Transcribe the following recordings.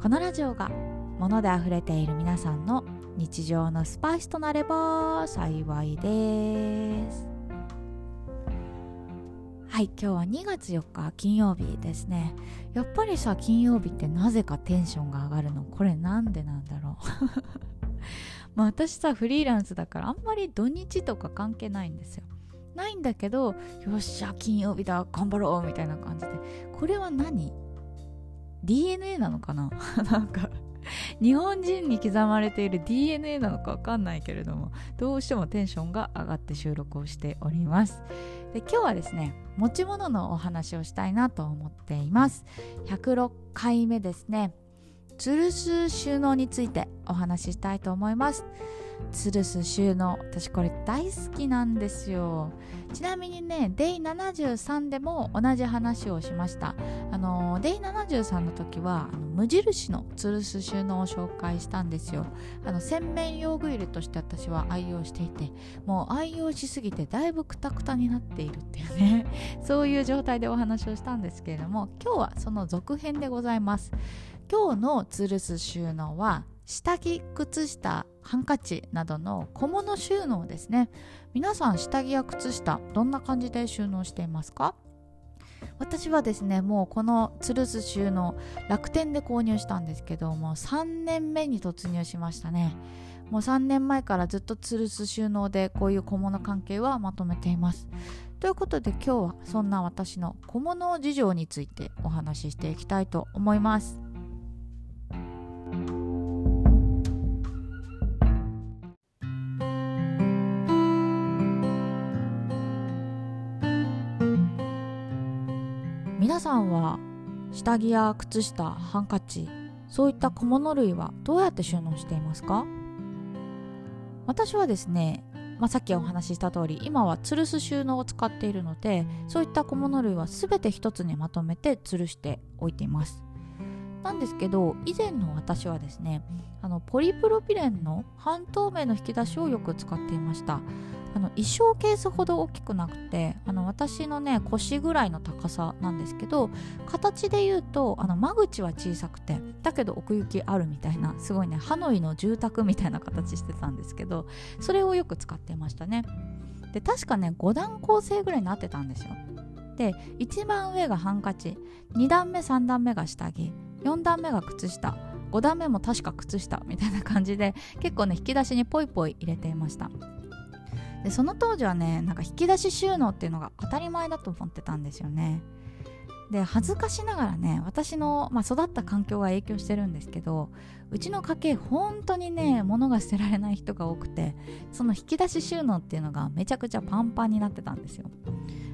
このラジオが物であふれている皆さんの日常のスパイスとなれば幸いです。はい今日は2月4日金曜日ですね。やっぱりさ金曜日ってなぜかテンションが上がるの？これなんでなんだろう？まあ私さフリーランスだからあんまり土日とか関係ないんですよ。ないんだけどよっしゃ金曜日だ頑張ろうみたいな感じで。これは何？DNA なのかな？なんか日本人に刻まれている DNA なのかわかんないけれどもどうしてもテンションが上がって収録をしております。で今日はですね持ち物のお話をしたいなと思っています。106回目ですね。吊るす収納についてお話ししたいと思います。吊るす収納私これ大好きなんですよ。ちなみにね Day73 でも同じ話をしました。あの Day73 の時は無印の吊るす収納を紹介したんですよ。あの洗面用具入れとして私は愛用していてもう愛用しすぎてだいぶクタクタになっているっていうね。そういう状態でお話をしたんですけれども今日はその続編でございます。今日の吊るす収納は下着靴下ハンカチなどの小物収納ですね。皆さん下着や靴下どんな感じで収納していますか？私はですねもうこの吊るす収納楽天で購入したんですけども3年目に突入しましたね。もう3年前からずっと吊るす収納でこういう小物関係はまとめています。ということで今日はそんな私の小物事情についてお話ししていきたいと思います。皆さんは下着や靴下ハンカチそういった小物類はどうやって収納していますか？私はですね、まあ、さっきお話しした通り今は吊るす収納を使っているのでそういった小物類は全て一つにまとめて吊るしておいています。なんですけど以前の私はですねあのポリプロピレンの半透明の引き出しをよく使っていました。あの衣装ケースほど大きくなくてあの私のね腰ぐらいの高さなんですけど形で言うとあの間口は小さくてだけど奥行きあるみたいなすごいねハノイの住宅みたいな形してたんですけどそれをよく使ってましたね。で確かね5段構成ぐらいになってたんですよ。で一番上がハンカチ2段目3段目が下着。4段目が靴下。5段目も確か靴下。みたいな感じで結構ね引き出しにポイポイ入れていました。でその当時はねなんか引き出し収納っていうのが当たり前だと思ってたんですよね。で恥ずかしながらね私の、まあ、育った環境が影響してるんですけどうちの家系本当にね物が捨てられない人が多くてその引き出し収納っていうのがめちゃくちゃパンパンになってたんですよ。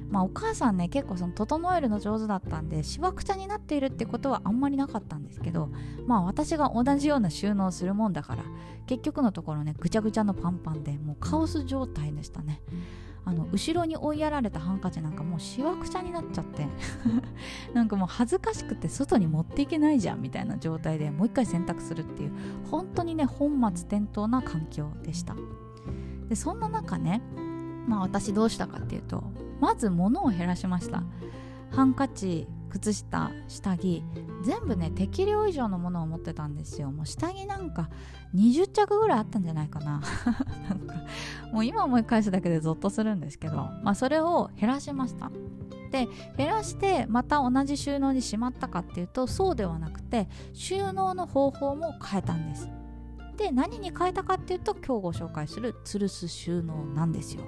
まあお母さんね結構その整えるの上手だったんでしわくちゃになっているってことはあんまりなかったんですけどまあ私が同じような収納するもんだから結局のところねぐちゃぐちゃのパンパンでもうカオス状態でしたね。あの後ろに追いやられたハンカチなんかもうしわくちゃになっちゃって なんかもう恥ずかしくて外に持っていけないじゃんみたいな状態でもう一回洗濯するっていう本当にね本末転倒な環境でした。でそんな中ねまあ私どうしたかっていうとまず物を減らしました。ハンカチ靴下下着全部ね適量以上のものを持ってたんですよ。もう下着なんか20着ぐらいあったんじゃないかな。なんかもう今思い返すだけでゾッとするんですけどまあそれを減らしました。で減らしてまた同じ収納にしまったかっていうとそうではなくて収納の方法も変えたんです。で何に変えたかっていうと今日ご紹介する吊るす収納なんですよ。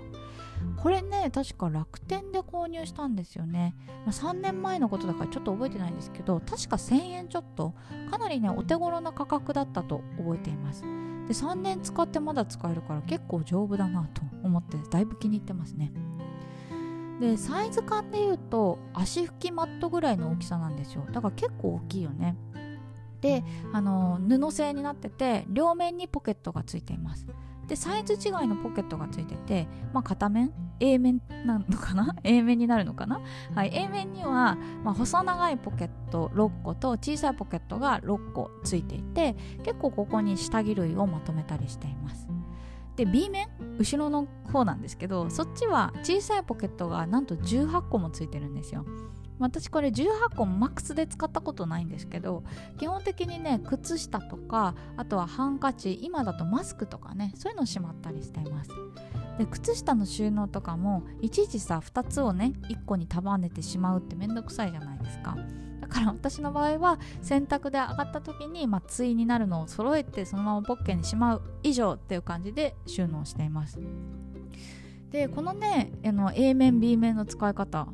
これね確か楽天で購入したんですよね、まあ、3年前のことだからちょっと覚えてないんですけど確か1000円ちょっとかなりねお手頃な価格だったと覚えています。で3年使ってまだ使えるから結構丈夫だなと思ってだいぶ気に入ってますね。でサイズ感で言うと足拭きマットぐらいの大きさなんですよ。だから結構大きいよね。であの布製になってて両面にポケットがついています。でサイズ違いのポケットがついてて、まあ、片面？A 面なのかな？A 面になるのかな、はい、A 面には、まあ、細長いポケット6個と小さいポケットが6個ついていて結構ここに下着類をまとめたりしています。で B 面？後ろの方なんですけどそっちは小さいポケットがなんと18個もついてるんですよ。私これ18個マックスで使ったことないんですけど基本的にね靴下とかあとはハンカチ今だとマスクとかねそういうのしまったりしています。で靴下の収納とかもいちいちさ2つをね1個に束ねてしまうってめんどくさいじゃないですか。だから私の場合は洗濯で上がった時に、まあ、対になるのを揃えてそのままポッケにしまう以上っていう感じで収納しています。でこのねあの A 面 B 面の使い方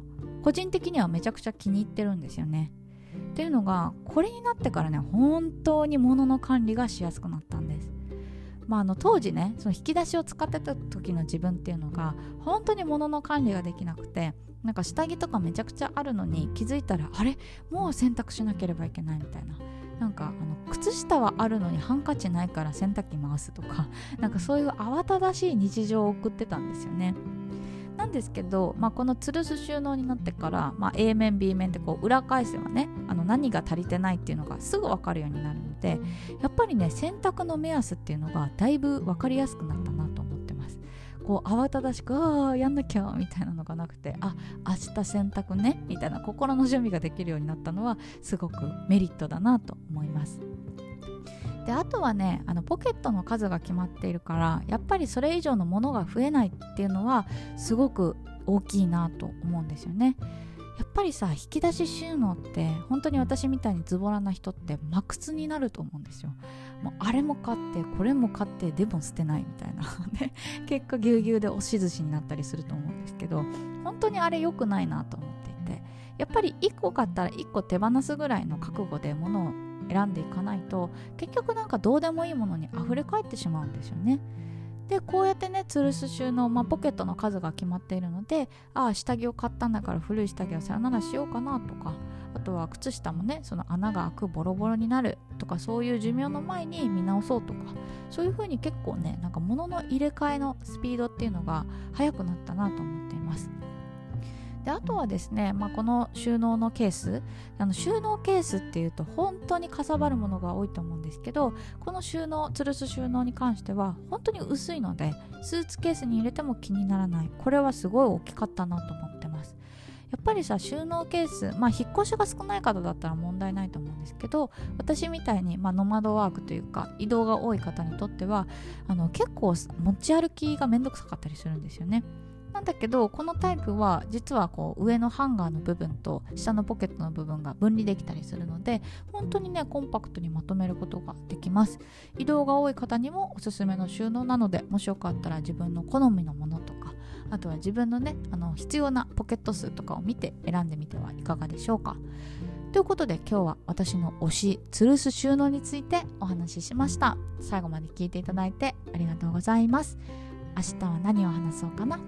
個人的にはめちゃくちゃ気に入ってるんですよね。っていうのがこれになってからね本当に物の管理がしやすくなったんです。まあ、あの当時ねその引き出しを使ってた時の自分っていうのが本当に物の管理ができなくてなんか下着とかめちゃくちゃあるのに気づいたらあれ？もう洗濯しなければいけないみたいななんかあの靴下はあるのにハンカチないから洗濯機回すとかなんかそういう慌ただしい日常を送ってたんですよね。なんですけど、まあ、この吊るす収納になってから、まあ、A 面 B 面ってこう裏返せばねあの何が足りてないっていうのがすぐ分かるようになるのでやっぱりね洗濯の目安っていうのがだいぶ分かりやすくなったなと思ってます。こう慌ただしくああやんなきゃみたいなのがなくてあ明日洗濯ねみたいな心の準備ができるようになったのはすごくメリットだなと思います。であとはねあのポケットの数が決まっているからやっぱりそれ以上のものが増えないっていうのはすごく大きいなと思うんですよね。やっぱりさ引き出し収納って本当に私みたいにズボラな人ってマクツになると思うんですよ。もうあれも買ってこれも買ってでも捨てないみたいなで 結果ぎゅうぎゅうで押し寿司になったりすると思うんですけど本当にあれ良くないなと思っていてやっぱり1個買ったら1個手放すぐらいの覚悟で物を選んでいかないと結局なんかどうでもいいものに溢れ返ってしまうんですよね。でこうやってね吊るす収納、まあ、ポケットの数が決まっているのでああ下着を買ったんだから古い下着をさよならしようかなとかあとは靴下もねその穴が開くボロボロになるとかそういう寿命の前に見直そうとかそういう風に結構ねなんか物の入れ替えのスピードっていうのが速くなったなと思っています。であとはですね、まあ、この収納のケースあの収納ケースっていうと本当にかさばるものが多いと思うんですけどこの収納吊るす収納に関しては本当に薄いのでスーツケースに入れても気にならない。これはすごい大きかったなと思ってます。やっぱりさ収納ケースまあ引っ越しが少ない方だったら問題ないと思うんですけど私みたいに、まあ、ノマドワークというか移動が多い方にとってはあの結構持ち歩きがめんどくさかったりするんですよね。なんだけどこのタイプは実はこう上のハンガーの部分と下のポケットの部分が分離できたりするので本当にねコンパクトにまとめることができます。移動が多い方にもおすすめの収納なのでもしよかったら自分の好みのものとかあとは自分のねあの必要なポケット数とかを見て選んでみてはいかがでしょうか。ということで今日は私の推し吊るす収納についてお話ししました。最後まで聞いていただいてありがとうございます。明日は何を話そうかな？